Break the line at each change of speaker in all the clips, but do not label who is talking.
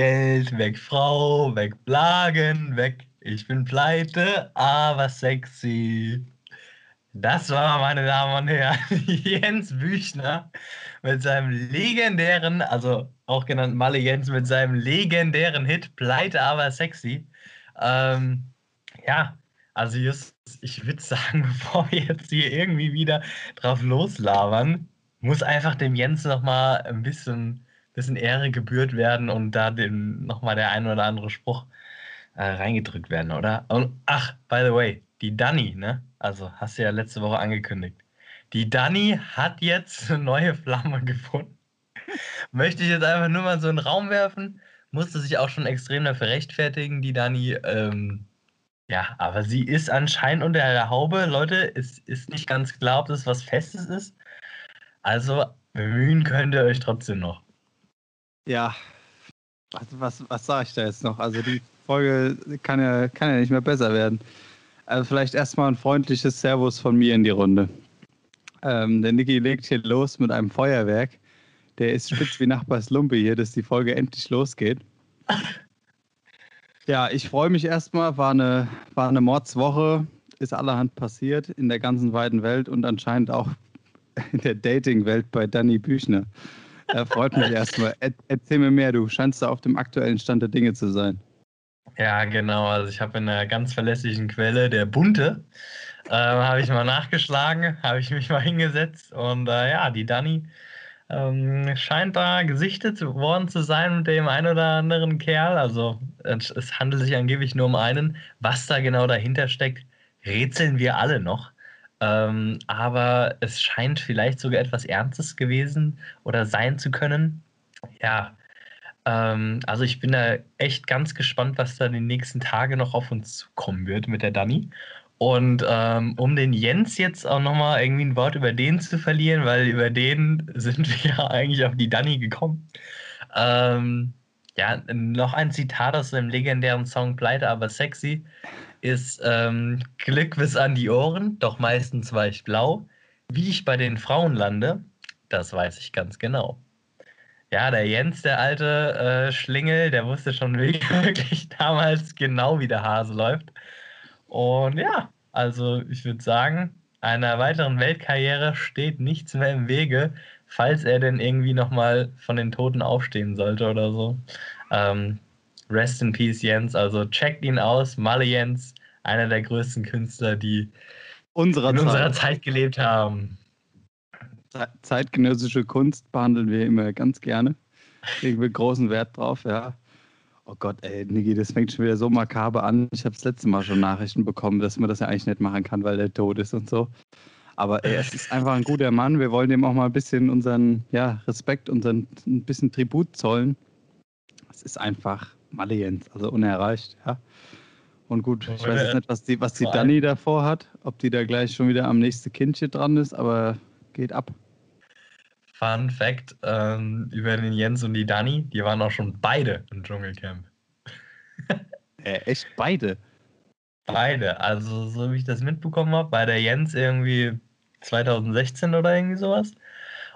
Geld, weg Frau, weg Blagen, weg. Ich bin pleite, aber sexy. Das war, meine Damen und Herren, Jens Büchner mit seinem legendären, also auch genannt Malle Jens, mit seinem legendären Hit Pleite, aber sexy. Ähm, ja, also just, ich würde sagen, bevor wir jetzt hier irgendwie wieder drauf loslabern, muss einfach dem Jens nochmal ein bisschen, bisschen Ehre gebührt werden und da dem nochmal der ein oder andere Spruch äh, reingedrückt werden, oder? Und ach, by the way, die Dani, ne? Also hast du ja letzte Woche angekündigt. Die Dani hat jetzt eine neue Flamme gefunden. Möchte ich jetzt einfach nur mal so in den Raum werfen. Musste sich auch schon extrem dafür rechtfertigen, die Dani. Ähm, ja, aber sie ist anscheinend unter der Haube. Leute, es ist nicht ganz klar, ob das was Festes ist. Also bemühen könnt ihr euch trotzdem noch.
Ja, was, was, was sage ich da jetzt noch? Also die Folge kann ja, kann ja nicht mehr besser werden. Also vielleicht erstmal ein freundliches Servus von mir in die Runde. Ähm, der Niki legt hier los mit einem Feuerwerk. Der ist spitz wie Nachbars Lumpe hier, dass die Folge endlich losgeht. Ja, ich freue mich erstmal. War eine, war eine Mordswoche, ist allerhand passiert in der ganzen weiten Welt und anscheinend auch in der Dating-Welt bei Danny Büchner. Er freut mich erstmal. Erzähl mir mehr, du scheinst da auf dem aktuellen Stand der Dinge zu sein.
Ja, genau. Also ich habe in einer ganz verlässlichen Quelle, der Bunte, äh, habe ich mal nachgeschlagen, habe ich mich mal hingesetzt und äh, ja, die Dani ähm, scheint da gesichtet worden zu sein mit dem einen oder anderen Kerl. Also es, es handelt sich angeblich nur um einen. Was da genau dahinter steckt, rätseln wir alle noch. Ähm, aber es scheint vielleicht sogar etwas Ernstes gewesen oder sein zu können. Ja, ähm, also ich bin da echt ganz gespannt, was da in den nächsten Tagen noch auf uns zukommen wird mit der Dani. Und ähm, um den Jens jetzt auch nochmal irgendwie ein Wort über den zu verlieren, weil über den sind wir ja eigentlich auf die Dani gekommen. Ähm, ja, noch ein Zitat aus dem legendären Song Pleite, aber sexy ist ähm, Glück bis an die Ohren, doch meistens war ich blau. Wie ich bei den Frauen lande, das weiß ich ganz genau. Ja, der Jens, der alte äh, Schlingel, der wusste schon wirklich damals genau, wie der Hase läuft. Und ja, also ich würde sagen, einer weiteren Weltkarriere steht nichts mehr im Wege, falls er denn irgendwie nochmal von den Toten aufstehen sollte oder so. Ähm, rest in Peace, Jens. Also checkt ihn aus. Malle Jens, einer der größten Künstler, die unserer in Zeit. unserer Zeit gelebt haben
zeitgenössische Kunst behandeln wir immer ganz gerne. Legen wir großen Wert drauf, ja. Oh Gott, ey, Niki, das fängt schon wieder so makaber an. Ich habe das letzte Mal schon Nachrichten bekommen, dass man das ja eigentlich nicht machen kann, weil der tot ist und so. Aber ey, es ist einfach ein guter Mann. Wir wollen ihm auch mal ein bisschen unseren ja, Respekt, unseren ein bisschen Tribut zollen. Es ist einfach Maliens, also unerreicht, ja. Und gut, ich weiß jetzt nicht, was die, was die Dani davor hat, ob die da gleich schon wieder am nächsten Kindchen dran ist, aber geht ab.
Fun Fact ähm, über den Jens und die Dani, die waren auch schon beide im Dschungelcamp.
äh, echt beide?
Beide. Also, so wie ich das mitbekommen habe, bei der Jens irgendwie 2016 oder irgendwie sowas.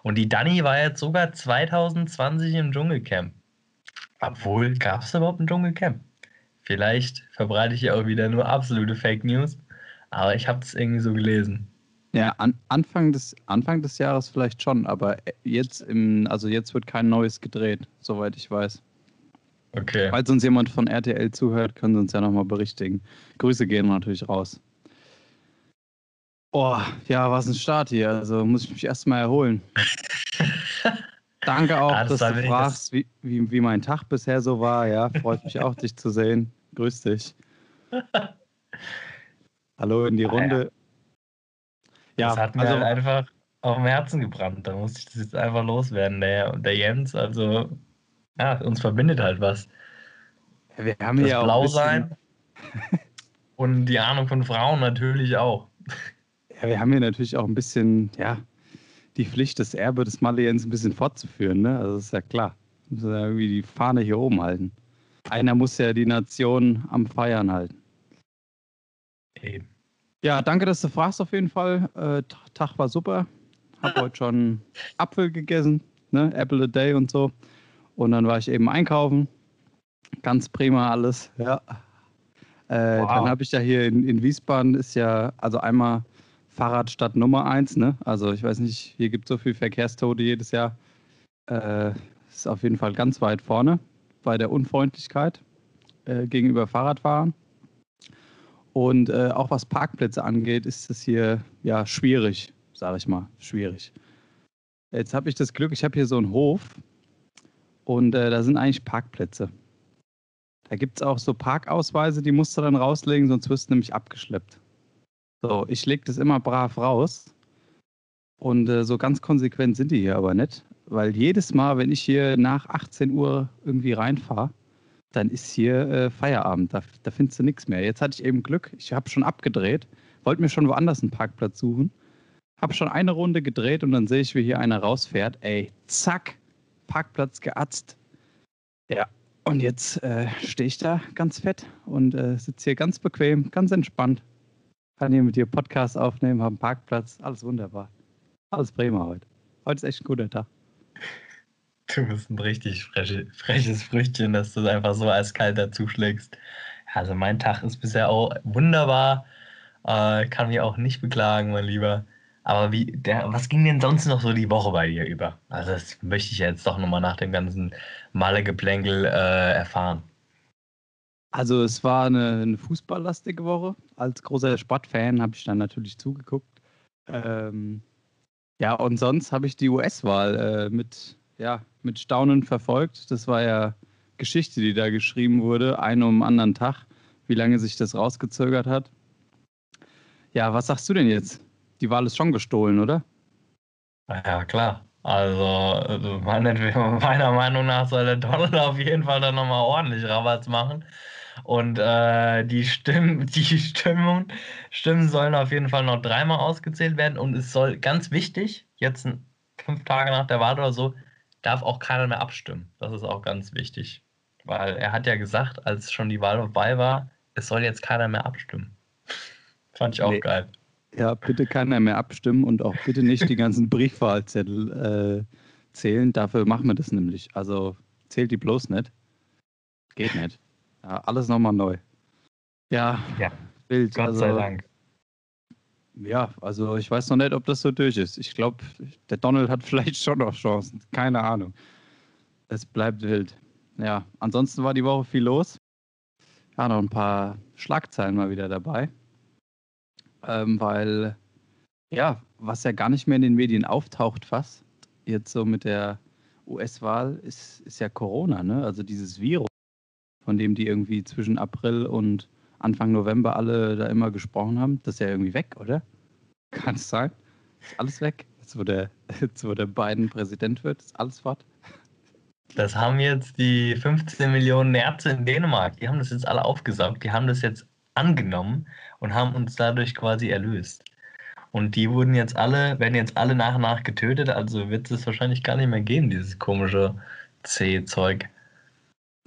Und die Dani war jetzt sogar 2020 im Dschungelcamp. Obwohl, gab es überhaupt ein Dschungelcamp? Vielleicht verbreite ich ja auch wieder nur absolute Fake News, aber ich habe es irgendwie so gelesen.
Ja, an, Anfang, des, Anfang des Jahres vielleicht schon, aber jetzt im, also jetzt wird kein neues gedreht, soweit ich weiß.
Okay.
Falls uns jemand von RTL zuhört, können Sie uns ja nochmal berichtigen. Grüße gehen natürlich raus. Oh, ja, was ein Start hier. Also muss ich mich erstmal erholen. Danke auch, ja, das dass du fragst, wie, wie, wie mein Tag bisher so war. Ja, freut mich auch, dich zu sehen. Grüß dich. Hallo in die Runde.
Ja, das hat mir also, halt einfach auf dem Herzen gebrannt. Da musste ich das jetzt einfach loswerden. Der, der Jens, also, ja, uns verbindet halt was.
Wir haben das ja
Blau auch sein und die Ahnung von Frauen natürlich auch.
Ja, wir haben hier natürlich auch ein bisschen, ja, die Pflicht, das Erbe des Maliens ein bisschen fortzuführen, ne? Also ist ja klar. Müssen ja irgendwie die Fahne hier oben halten. Einer muss ja die Nation am Feiern halten. Eben. Ja, danke, dass du fragst auf jeden Fall. Äh, Tag war super. Hab heute schon Apfel gegessen, ne? Apple a Day und so. Und dann war ich eben einkaufen. Ganz prima alles, ja. Äh,
Wow.
Dann habe ich ja hier in, in Wiesbaden ist ja, also einmal Fahrradstadt Nummer eins, ne? Also ich weiß nicht, hier gibt es so viel Verkehrstote jedes Jahr. Äh, ist auf jeden Fall ganz weit vorne bei der Unfreundlichkeit äh, gegenüber Fahrradfahrern. Und äh, auch was Parkplätze angeht, ist es hier ja schwierig, sage ich mal, schwierig. Jetzt habe ich das Glück, ich habe hier so einen Hof und äh, da sind eigentlich Parkplätze. Da gibt es auch so Parkausweise, die musst du dann rauslegen, sonst wirst du nämlich abgeschleppt. So, ich lege das immer brav raus. Und äh, so ganz konsequent sind die hier aber nicht. Weil jedes Mal, wenn ich hier nach 18 Uhr irgendwie reinfahre, dann ist hier äh, Feierabend. Da, da findest du nichts mehr. Jetzt hatte ich eben Glück. Ich habe schon abgedreht, wollte mir schon woanders einen Parkplatz suchen. Habe schon eine Runde gedreht und dann sehe ich, wie hier einer rausfährt. Ey, zack, Parkplatz geatzt. Ja, und jetzt äh, stehe ich da ganz fett und äh, sitze hier ganz bequem, ganz entspannt. Kann hier mit dir Podcast aufnehmen, habe einen Parkplatz, alles wunderbar. Alles prima heute. Heute ist echt ein guter Tag.
Du bist ein richtig freche, freches Früchtchen, dass du es einfach so eiskalt dazuschlägst. Also mein Tag ist bisher auch wunderbar. Äh, kann mich auch nicht beklagen, mein Lieber. Aber wie, der, was ging denn sonst noch so die Woche bei dir über? Also das möchte ich jetzt doch nochmal nach dem ganzen Male-Geplänkel äh, erfahren.
Also es war eine, eine fußballlastige Woche. Als großer Sportfan habe ich dann natürlich zugeguckt. Ähm, ja, und sonst habe ich die US-Wahl äh, mit, ja, mit Staunen verfolgt. Das war ja Geschichte, die da geschrieben wurde, einen um den anderen Tag, wie lange sich das rausgezögert hat. Ja, was sagst du denn jetzt? Die Wahl ist schon gestohlen, oder?
Ja, klar. Also, meine, meiner Meinung nach soll der Donald auf jeden Fall dann nochmal ordentlich Rabatz machen. Und äh, die Stimmen, die Stimmen, Stimmen sollen auf jeden Fall noch dreimal ausgezählt werden. Und es soll ganz wichtig, jetzt fünf Tage nach der Wahl oder so, darf auch keiner mehr abstimmen. Das ist auch ganz wichtig. Weil er hat ja gesagt, als schon die Wahl vorbei war, es soll jetzt keiner mehr abstimmen. Fand ich auch
Nee.
geil.
Ja, bitte keiner mehr abstimmen und auch bitte nicht die ganzen Briefwahlzettel äh, zählen. Dafür machen wir das nämlich. Also zählt die bloß nicht. Geht nicht. Ja, alles nochmal neu. Ja,
Ja,
wild.
Gott
also,
sei Dank.
Ja, also ich weiß noch nicht, ob das so durch ist. Ich glaube, der Donald hat vielleicht schon noch Chancen. Keine Ahnung. Es bleibt wild. Ja, ansonsten war die Woche viel los. Ja, noch ein paar Schlagzeilen mal wieder dabei. Ähm, weil, ja, was ja gar nicht mehr in den Medien auftaucht fast, jetzt so mit der US-Wahl, ist, ist ja Corona, ne? Also dieses Virus, von dem die irgendwie zwischen April und Anfang November alle da immer gesprochen haben, das ist ja irgendwie weg, oder? Kann es sein? Ist alles weg? Jetzt, wo der, jetzt, wo der Biden Präsident wird, ist alles fort?
Das haben jetzt die 15 Millionen Ärzte in Dänemark, die haben das jetzt alle aufgesaugt, die haben das jetzt angenommen und haben uns dadurch quasi erlöst. Und die wurden jetzt alle, werden jetzt alle nach und nach getötet, also wird es wahrscheinlich gar nicht mehr geben, dieses komische C-Zeug.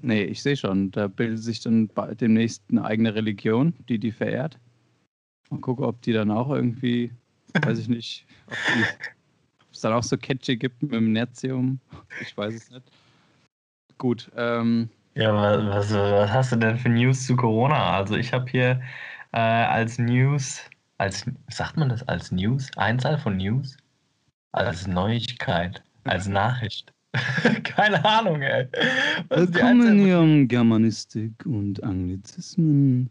Nee, ich sehe schon. Da bildet sich dann demnächst eine eigene Religion, die die verehrt. Mal gucken, ob die dann auch irgendwie, weiß ich nicht, ob es dann auch so Catchy gibt mit dem Nertium. Ich weiß es nicht. Gut, ähm,
Ja, was, was, was hast du denn für News zu Corona? Also ich habe hier äh, als News, als sagt man das als News? Einzahl von News? Als Neuigkeit, als Nachricht. Keine Ahnung, ey. Was
willkommen im Germanistik und Anglizismen.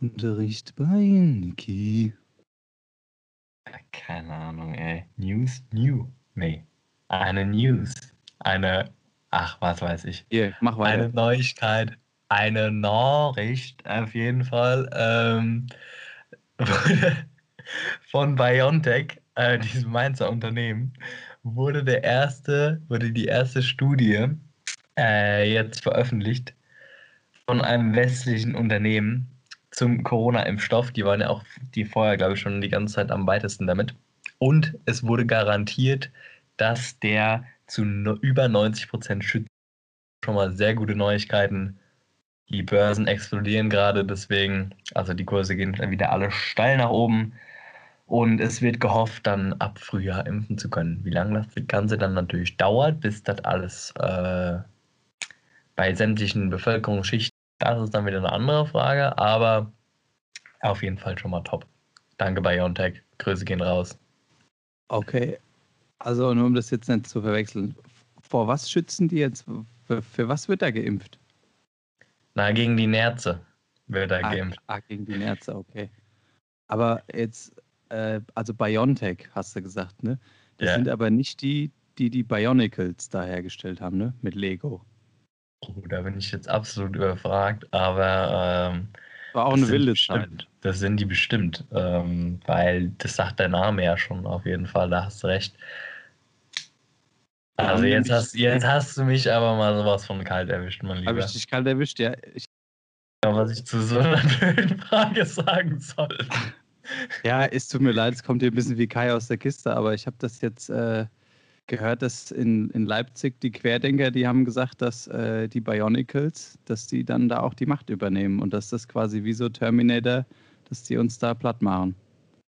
Unterricht bei Niki.
Keine Ahnung, ey. News? New? Nee. Eine News. Eine, ach, was weiß ich.
Hier, mach weiter.
Eine Neuigkeit. Eine Nachricht auf jeden Fall. Ähm, von BioNTech, äh, diesem Mainzer Unternehmen, wurde der erste, wurde die erste Studie äh, jetzt veröffentlicht von einem westlichen Unternehmen zum Corona-Impfstoff. Die waren ja auch die vorher, glaube ich, schon die ganze Zeit am weitesten damit. Und es wurde garantiert, dass der zu über 90 Prozent schützt. Schon mal sehr gute Neuigkeiten. Die Börsen explodieren gerade, deswegen, also die Kurse gehen wieder alle steil nach oben. Und es wird gehofft, dann ab Frühjahr impfen zu können. Wie lange das Ganze dann natürlich dauert, bis das alles äh, bei sämtlichen Bevölkerungsschichten, das ist dann wieder eine andere Frage, aber auf jeden Fall schon mal top. Danke BioNTech. Grüße gehen raus.
Okay. Also nur um das jetzt nicht zu verwechseln. Vor was schützen die jetzt? Für, für was wird da geimpft?
Na, gegen die Nerze wird da
ah,
geimpft.
Ah, gegen die Nerze, okay. Aber jetzt, äh, also BioNTech hast du gesagt, ne? Das ja. sind aber nicht die, die die Bionicles da hergestellt haben, ne? Mit Lego.
Oh, da bin ich jetzt absolut überfragt, aber ähm,
war auch eine wilde Zeit.
Das sind die bestimmt, ähm, weil das sagt der Name ja schon auf jeden Fall, da hast du recht. Also jetzt hast, jetzt hast du mich aber mal sowas von kalt erwischt, mein Lieber.
Habe ich dich kalt erwischt, ja. Ich
was ich zu so einer blöden Frage sagen soll.
Ja, es tut mir leid, es kommt hier ein bisschen wie Kai aus der Kiste, aber ich habe das jetzt äh, gehört, dass in, in Leipzig die Querdenker, die haben gesagt, dass äh, die Bionicles, dass die dann da auch die Macht übernehmen und dass das quasi wie so Terminator, dass die uns da platt machen.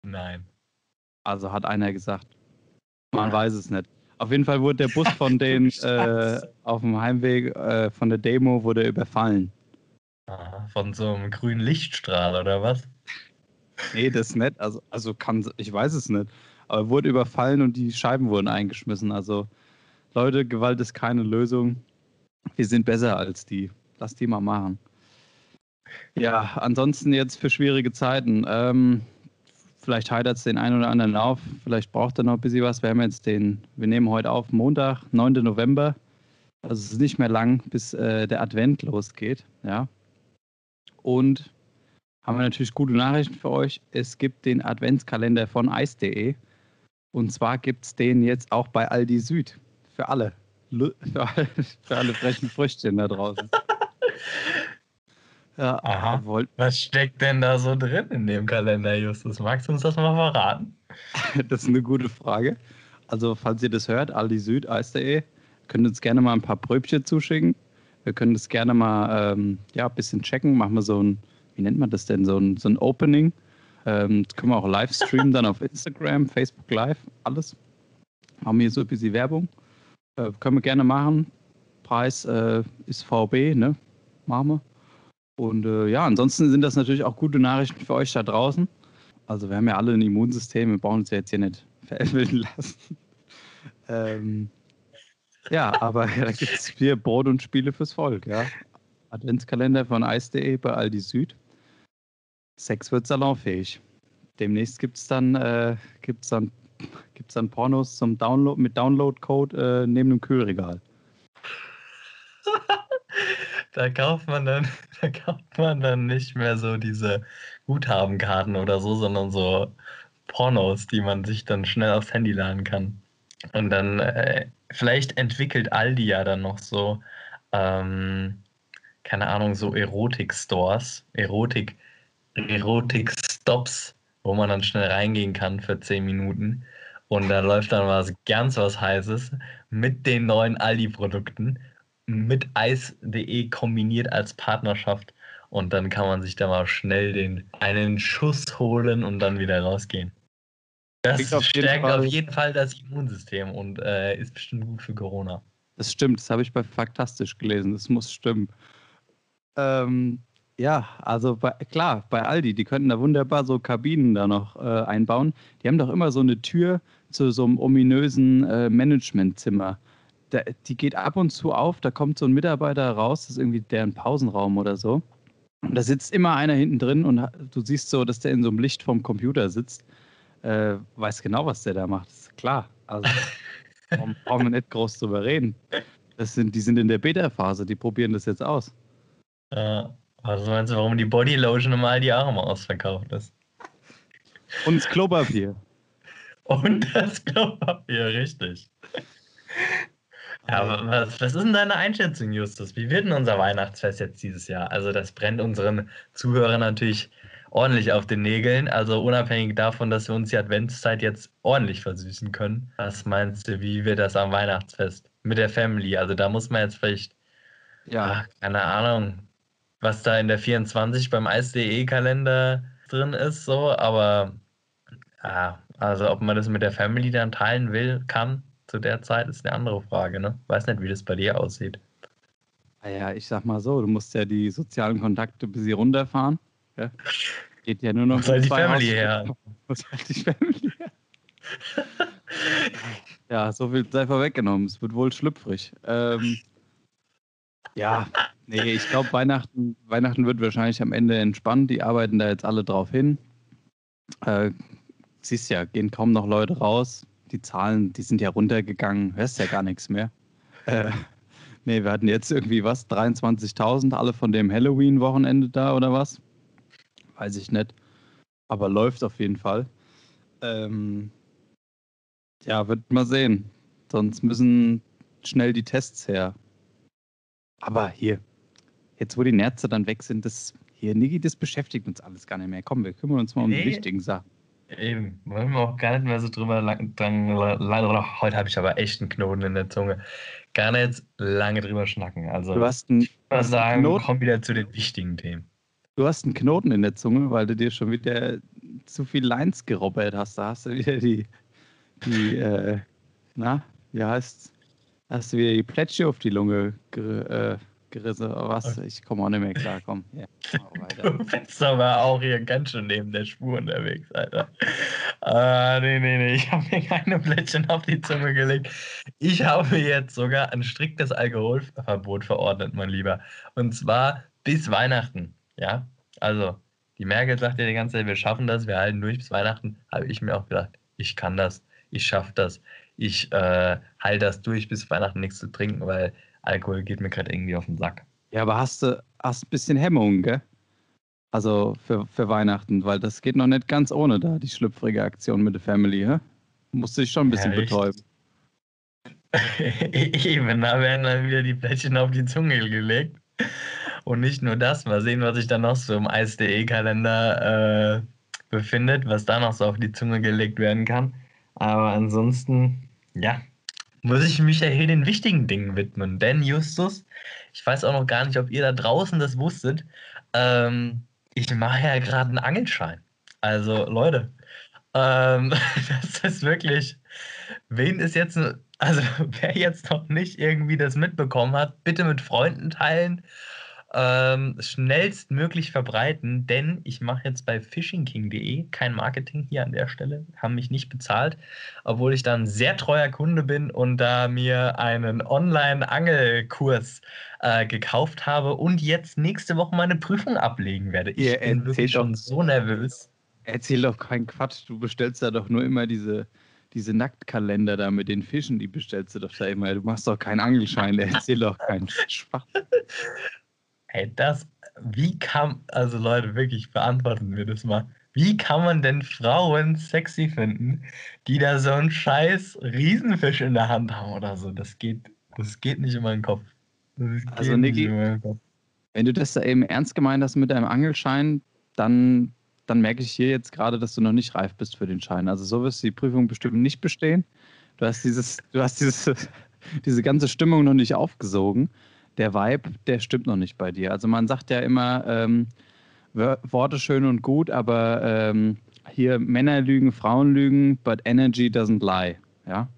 Nein.
Also hat einer gesagt. Man weiß es nicht. Auf jeden Fall wurde der Bus von denen äh, auf dem Heimweg äh, von der Demo wurde überfallen.
Aha, von so einem grünen Lichtstrahl oder was?
Nee, das nicht. Also, also kann, ich weiß es nicht. Aber wurde überfallen und die Scheiben wurden eingeschmissen. Also, Leute, Gewalt ist keine Lösung. Wir sind besser als die. Lass die mal machen. Ja, ansonsten jetzt für schwierige Zeiten. Ähm, vielleicht heitert es den einen oder anderen auf. Vielleicht braucht er noch ein bisschen was. Wir haben jetzt den, wir nehmen heute auf Montag, 9. November. Also es ist nicht mehr lang, bis äh, der Advent losgeht. Ja. Und haben wir natürlich gute Nachrichten für euch. Es gibt den Adventskalender von ice.de. Und zwar gibt es den jetzt auch bei Aldi Süd. Für alle. Für alle, für alle frechen Früchtchen da draußen.
Ja, Aha. Wollt... Was steckt denn da so drin in dem Kalender, Justus? Magst du uns das mal verraten?
das ist eine gute Frage. Also, falls ihr das hört, Aldi Süd, Eis.de, könnt ihr uns gerne mal ein paar Bröbchen zuschicken. Wir können das gerne mal ähm, ja, ein bisschen checken. Machen wir so ein, wie nennt man das denn, so ein, so ein Opening. Ähm, können wir auch live streamen, dann auf Instagram, Facebook Live, alles. Haben wir so ein bisschen Werbung. Äh, können wir gerne machen. Preis äh, ist VB, ne? Machen wir. Und äh, ja, ansonsten sind das natürlich auch gute Nachrichten für euch da draußen. Also wir haben ja alle ein Immunsystem, wir brauchen uns ja jetzt hier nicht veräppeln lassen. ähm, ja, aber da gibt es vier Brot und Spiele fürs Volk, ja. Adventskalender von Eis.de bei Aldi Süd. Sex wird salonfähig. Demnächst gibt es dann, äh, gibt's dann, gibt's dann Pornos zum Download mit Download-Code äh, neben dem Kühlregal.
da kauft man dann, da kauft man dann nicht mehr so diese Guthabenkarten oder so, sondern so Pornos, die man sich dann schnell aufs Handy laden kann. Und dann äh, vielleicht entwickelt Aldi ja dann noch so, ähm, keine Ahnung, so Erotik-Stores, Erotik, Erotik-Stops, wo man dann schnell reingehen kann für 10 Minuten. Und da läuft dann was ganz was Heißes mit den neuen Aldi-Produkten, mit Eis.de kombiniert als Partnerschaft. Und dann kann man sich da mal schnell den, einen Schuss holen und dann wieder rausgehen. Das auf stärkt auf jeden Fall das Immunsystem und äh, ist bestimmt gut für Corona.
Das stimmt, das habe ich bei Faktastisch gelesen, das muss stimmen. Ähm, ja, also bei, klar, bei Aldi, die könnten da wunderbar so Kabinen da noch äh, einbauen. Die haben doch immer so eine Tür zu so einem ominösen äh, Managementzimmer. Da, die geht ab und zu auf, da kommt so ein Mitarbeiter raus, das ist irgendwie deren Pausenraum oder so. Und da sitzt immer einer hinten drin und du siehst so, dass der in so einem Licht vom Computer sitzt äh, weiß genau, was der da macht. Das ist klar. Also warum brauchen wir nicht groß drüber reden? Das sind, die sind in der Beta-Phase, die probieren das jetzt aus.
Ja, also meinst du, warum die Bodylotion im Aldi auch immer ausverkauft ist?
Und das Klopapier.
Und das Klopapier, richtig. Ja, aber was, was ist denn deine Einschätzung, Justus? Wie wird denn unser Weihnachtsfest jetzt dieses Jahr? Also, das brennt unseren Zuhörern natürlich ordentlich auf den Nägeln. Also unabhängig davon, dass wir uns die Adventszeit jetzt ordentlich versüßen können. Was meinst du, wie wird das am Weihnachtsfest mit der Family? Also da muss man jetzt vielleicht, ja, ach, keine Ahnung, was da in der 24 beim Eis.de-Kalender drin ist, so, aber ja, also ob man das mit der Family dann teilen will, kann zu der Zeit, ist eine andere Frage, ne? Weiß nicht, wie das bei dir aussieht.
Ah ja, ich sag mal so, du musst ja die sozialen Kontakte ein bisschen runterfahren. Ja? Geht ja nur noch
Muss halt die Family her.
Muss halt die Family her. ja, so viel sei vorweggenommen. Es wird wohl schlüpfrig. Ähm, ja, nee, ich glaube, Weihnachten, Weihnachten wird wahrscheinlich am Ende entspannt. Die arbeiten da jetzt alle drauf hin. Äh, siehst ja, gehen kaum noch Leute raus. Die Zahlen, die sind ja runtergegangen. Hörst ja gar nichts mehr. Äh, nee, wir hatten jetzt irgendwie was, 23.000, alle von dem Halloween-Wochenende da oder was? Weiß ich nicht. Aber läuft auf jeden Fall. Ähm, ja, wird mal sehen. Sonst müssen schnell die Tests her. Aber hier, jetzt wo die Nerze dann weg sind, das hier, Niki, das beschäftigt uns alles gar nicht mehr. Komm, wir kümmern uns mal um die wichtigen Sachen.
Eben, wollen wir auch gar nicht mehr so drüber lang, dran, leider, heute habe ich aber echt einen Knoten in der Zunge. Gar nicht lange drüber schnacken. Also,
Du hast einen,
ich würde sagen,
Knoten,
komm wieder zu den wichtigen Themen.
du hast einen Knoten in der Zunge, weil du dir schon wieder zu viel Lines gerobbert hast. Da hast du wieder die, die äh, na, wie heißt's? Hast du wieder die Plätsche auf die Lunge ger äh, gerissen oder was? Ich komme auch nicht mehr klar, komm. Ja.
Du bist aber auch hier ganz schön neben der Spur unterwegs, Alter. Äh, nee, nee, nee, ich habe mir keine Plättchen auf die Zunge gelegt. Ich habe jetzt sogar ein striktes Alkoholverbot verordnet, mein Lieber. Und zwar bis Weihnachten, ja? Also, die Merkel sagt ja die ganze Zeit, wir schaffen das, wir halten durch bis Weihnachten. Habe ich mir auch gedacht, ich kann das, ich schaffe das. Ich äh, halte das durch, bis Weihnachten nichts zu trinken, weil Alkohol geht mir gerade irgendwie auf den Sack.
Ja, aber hast du hast ein bisschen Hemmungen, gell? Also für, für Weihnachten, weil das geht noch nicht ganz ohne da, die schlüpfrige Aktion mit der Family, hä? Musst du dich schon ein bisschen
Ja,
betäuben.
Eben, da werden dann wieder die Plättchen auf die Zunge gelegt. Und nicht nur das, mal sehen, was sich dann noch so im Eis.de-Kalender äh, befindet, was da noch so auf die Zunge gelegt werden kann. Aber ansonsten, ja, muss ich mich ja hier den wichtigen Dingen widmen. Denn Justus, ich weiß auch noch gar nicht, ob ihr da draußen das wusstet, ähm, ich mache ja gerade einen Angelschein. Also Leute, ähm, das ist wirklich, wen ist jetzt, also wer jetzt noch nicht irgendwie das mitbekommen hat, bitte mit Freunden teilen, ähm, schnellstmöglich verbreiten, denn ich mache jetzt bei fishingking.de kein Marketing hier an der Stelle, haben mich nicht bezahlt, obwohl ich da ein sehr treuer Kunde bin und da mir einen Online-Angelkurs äh, gekauft habe und jetzt nächste Woche meine Prüfung ablegen werde. Ich
Ihr
bin wirklich schon so nervös.
Erzähl doch keinen Quatsch, du bestellst da doch nur immer diese, diese Nacktkalender da mit den Fischen, die bestellst du doch da immer. Du machst doch keinen Angelschein, erzähl doch keinen Schwach.
Ey, das, wie kann, also Leute, wirklich, beantworten wir das mal. Wie kann man denn Frauen sexy finden, die da so einen scheiß Riesenfisch in der Hand haben oder so? Das geht, das geht nicht in meinen Kopf.
Also, Niki. Wenn du das da eben ernst gemeint hast mit deinem Angelschein, dann, dann merke ich hier jetzt gerade, dass du noch nicht reif bist für den Schein. Also so wirst du die Prüfung bestimmt nicht bestehen. Du hast dieses, du hast dieses, diese ganze Stimmung noch nicht aufgesogen. Der Vibe, der stimmt noch nicht bei dir. Also man sagt ja immer, ähm, Worte schön und gut, aber ähm, hier Männer lügen, Frauen lügen, but energy doesn't lie. Ja.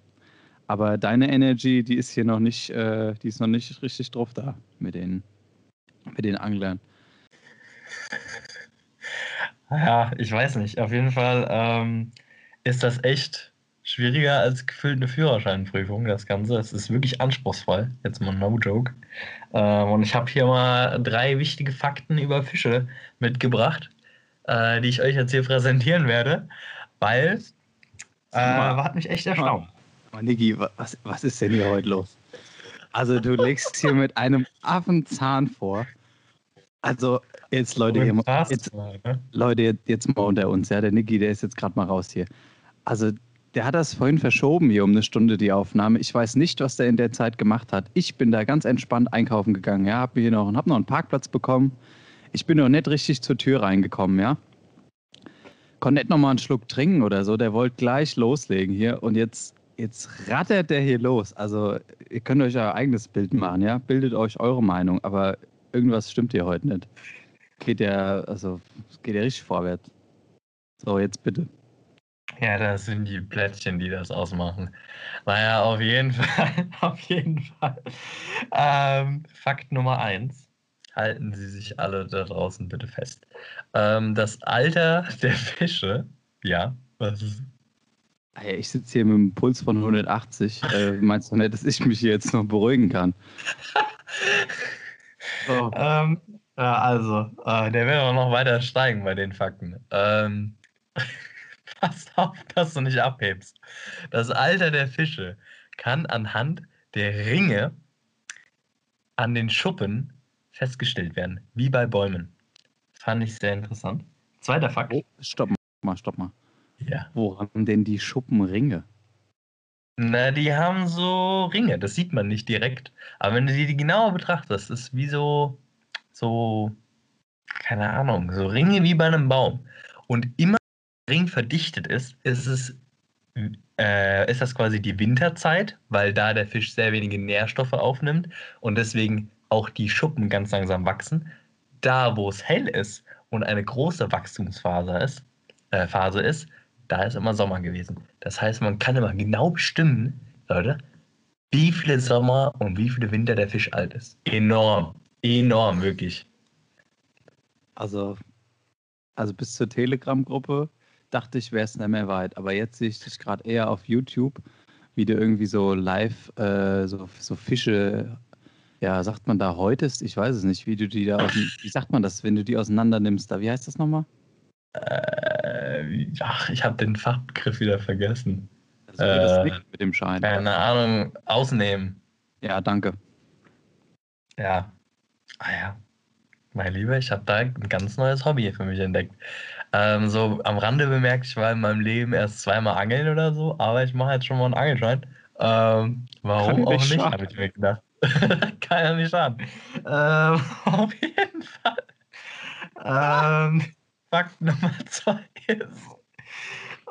Aber deine Energy, die ist hier noch nicht, äh, die ist noch nicht richtig drauf da mit den, mit den Anglern.
Ja, ich weiß nicht. Auf jeden Fall ähm, ist das echt schwieriger als gefühlt eine Führerscheinprüfung, das Ganze. Es ist wirklich anspruchsvoll. Jetzt mal no joke. Ähm, und ich habe hier mal drei wichtige Fakten über Fische mitgebracht, äh, die ich euch jetzt hier präsentieren werde, weil äh, hat mich echt erstaunt.
Oh, Niki, wa- was, was ist denn hier heute los? Also du legst hier mit einem Affenzahn vor. Also jetzt Leute, hier, mal- jetzt? Leute, jetzt- jetzt mal unter uns, ja, der Niki, der ist jetzt gerade mal raus hier. Also der hat das vorhin verschoben hier um eine Stunde, die Aufnahme. Ich weiß nicht, was der in der Zeit gemacht hat. Ich bin da ganz entspannt einkaufen gegangen, ja, hab mir hier noch, hab noch einen Parkplatz bekommen. Ich bin noch nicht richtig zur Tür reingekommen, ja. Konnte nicht noch mal einen Schluck trinken oder so. Der wollte gleich loslegen hier und jetzt, jetzt rattert der hier los. Also ihr könnt euch euer eigenes Bild machen, ja. Bildet euch eure Meinung, aber irgendwas stimmt hier heute nicht. Geht ja, also geht ja richtig vorwärts. So, jetzt bitte.
Ja, das sind die Plättchen, die das ausmachen. Naja, auf jeden Fall. Auf jeden Fall. Ähm, Fakt Nummer eins. Halten Sie sich alle da draußen bitte fest. Ähm, das Alter der Fische, ja, was ist?
Ich sitze hier mit einem Puls von 180. Äh, meinst du nicht, dass ich mich hier jetzt noch beruhigen kann?
oh. ähm, ja, also, äh, der wird auch noch weiter steigen bei den Fakten. Ähm, pass auf, dass du nicht abhebst. Das Alter der Fische kann anhand der Ringe an den Schuppen festgestellt werden, wie bei Bäumen. Fand ich sehr interessant. Zweiter Fakt. Oh,
stopp mal, stopp mal.
Ja.
Woran denn die Schuppenringe?
Na, die haben so Ringe, das sieht man nicht direkt. Aber wenn du die genauer betrachtest, ist wie so, so, keine Ahnung, so Ringe wie bei einem Baum. Und immer Ring verdichtet ist, ist es äh, ist das quasi die Winterzeit, weil da der Fisch sehr wenige Nährstoffe aufnimmt und deswegen auch die Schuppen ganz langsam wachsen. Da, wo es hell ist und eine große Wachstumsphase ist, äh, Phase ist, da ist immer Sommer gewesen. Das heißt, man kann immer genau bestimmen, Leute, wie viele Sommer und wie viele Winter der Fisch alt ist. Enorm. Enorm, wirklich.
Also, also bis zur Telegram-Gruppe dachte ich, wäre es nicht mehr weit. Aber jetzt sehe ich dich gerade eher auf YouTube, wie du irgendwie so live äh, so, so Fische, ja, sagt man da häutest? Ich weiß es nicht, wie du die da aus, wie sagt man das, wenn du die auseinander nimmst? Da, wie heißt das nochmal?
Äh, ach, ich habe den Fachbegriff wieder vergessen.
Also äh, mit dem Schein.
Keine Ahnung, ausnehmen.
Ja, danke.
Ja. Ah ja. Mein Lieber, ich habe da ein ganz neues Hobby für mich entdeckt. Ähm, so am Rande bemerkt, ich war in meinem Leben erst zweimal angeln oder so, aber ich mache jetzt schon mal einen Angelschein. Ähm, warum auch nicht, habe ich mir gedacht. Kann ja nicht schaden. Ähm, auf jeden Fall. Ähm, Fakt Nummer zwei ist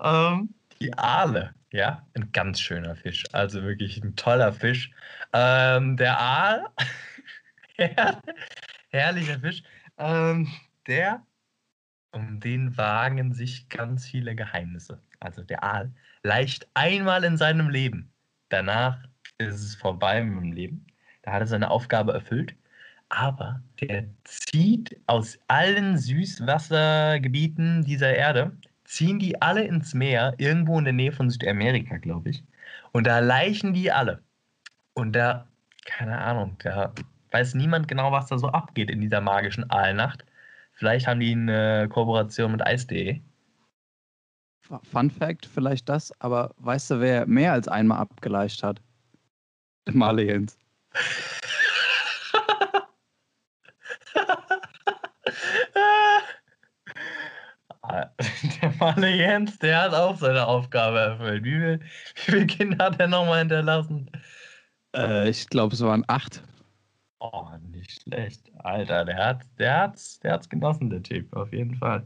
ähm, die Aale. Ja, ein ganz schöner Fisch. Also wirklich ein toller Fisch. Ähm, der Aal, herrlicher Fisch, ähm, der um den wagen sich ganz viele Geheimnisse. Also der Aal leicht einmal in seinem Leben. Danach ist es vorbei mit dem Leben. Da hat er seine Aufgabe erfüllt. Aber der zieht aus allen Süßwassergebieten dieser Erde, ziehen die alle ins Meer, irgendwo in der Nähe von Südamerika, glaube ich. Und da leichen die alle. Und da, keine Ahnung, da weiß niemand genau, was da so abgeht in dieser magischen Aalnacht. Vielleicht haben die eine Kooperation mit Eis.de.
Fun Fact, vielleicht das, aber weißt du, wer mehr als einmal abgeleicht hat? Male Jens.
der Male Jens, der hat auch seine Aufgabe erfüllt. Wie, viel, wie viele Kinder hat er nochmal hinterlassen?
Äh, ich glaube, es waren acht.
Oh, nicht schlecht. Alter, der hat der hat's, der hat's genossen, der Typ, auf jeden Fall.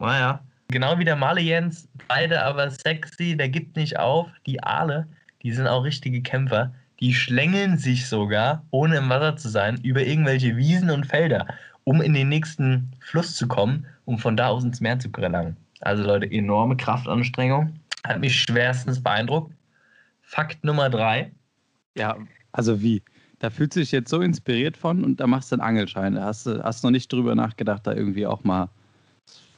Naja. Genau wie der Male Jens, beide aber sexy, der gibt nicht auf. Die Aale, die sind auch richtige Kämpfer. Die schlängeln sich sogar, ohne im Wasser zu sein, über irgendwelche Wiesen und Felder, um in den nächsten Fluss zu kommen, um von da aus ins Meer zu gelangen. Also Leute, enorme Kraftanstrengung. Hat mich schwerstens beeindruckt. Fakt Nummer drei.
Ja, also wie? Da fühlst du dich jetzt so inspiriert von und da machst du einen Angelschein. Da hast du hast noch nicht drüber nachgedacht, da irgendwie auch mal,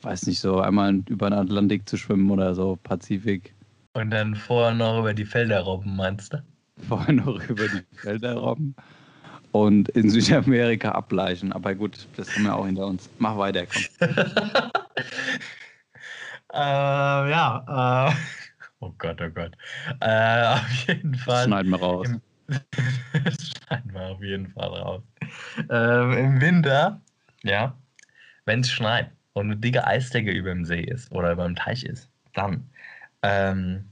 weiß nicht, so einmal über den Atlantik zu schwimmen oder so, Pazifik.
Und dann vorher noch über die Felder robben, meinst du?
Vorher noch über die Felder robben und in Südamerika ableichen. Aber gut, das haben wir auch hinter uns. Mach weiter, komm.
äh, ja, äh, oh Gott, oh Gott. Äh, auf jeden Fall. Das
schneiden wir raus.
Im, das schneiden wir auf jeden Fall raus. Ähm, Im Winter, ja, wenn es schneit und eine dicke Eisdecke über dem See ist oder über dem Teich ist, dann ähm,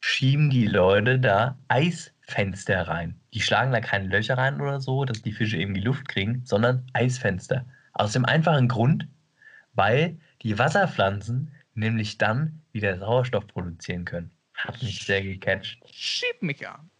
schieben die Leute da Eisfenster rein. Die schlagen da keine Löcher rein oder so, dass die Fische eben die Luft kriegen, sondern Eisfenster. Aus dem einfachen Grund, weil die Wasserpflanzen nämlich dann wieder Sauerstoff produzieren können. Hat mich sehr gecatcht.
Schieb mich an.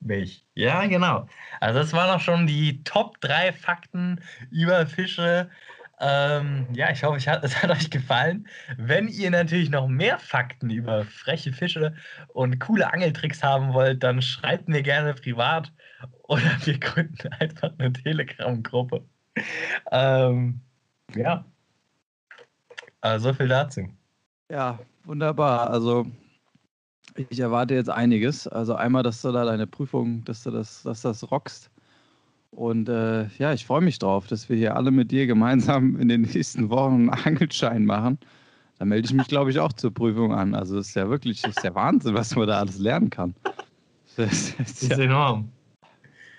Mich. Ja, genau. Also das waren auch schon die Top 3 Fakten über Fische. Ähm, ja, ich hoffe, es hat euch gefallen. Wenn ihr natürlich noch mehr Fakten über freche Fische und coole Angeltricks haben wollt, dann schreibt mir gerne privat oder wir gründen einfach eine Telegram-Gruppe. Ähm, ja. Also so viel dazu.
Ja, wunderbar. Also ich erwarte jetzt einiges. Also einmal, dass du da deine Prüfung, dass du das, dass das rockst. Und äh, ja, ich freue mich drauf, dass wir hier alle mit dir gemeinsam in den nächsten Wochen einen Angelschein machen. Da melde ich mich, glaube ich, auch zur Prüfung an. Also es ist ja wirklich, ist ja Wahnsinn, was man da alles lernen kann.
Das ist, das ist ja enorm.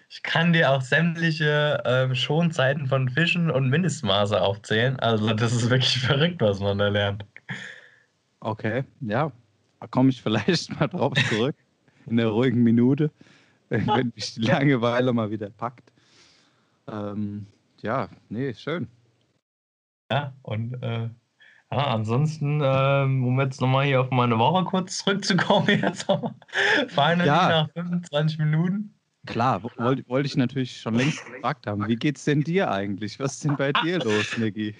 Ich kann dir auch sämtliche ähm, Schonzeiten von Fischen und Mindestmaße aufzählen. Also das ist wirklich verrückt, was man da lernt.
Okay, ja. Da komme ich vielleicht mal drauf zurück in der ruhigen Minute, wenn, mich die Langeweile mal wieder packt. Ähm, ja, nee, schön.
Ja, und äh, ja, ansonsten, ähm, um jetzt nochmal hier auf meine Woche kurz zurückzukommen, jetzt finally ja. nach 25 Minuten.
Klar, wollte wollt ich natürlich schon längst gefragt haben. Wie geht's denn dir eigentlich? Was ist denn bei dir los, Niki?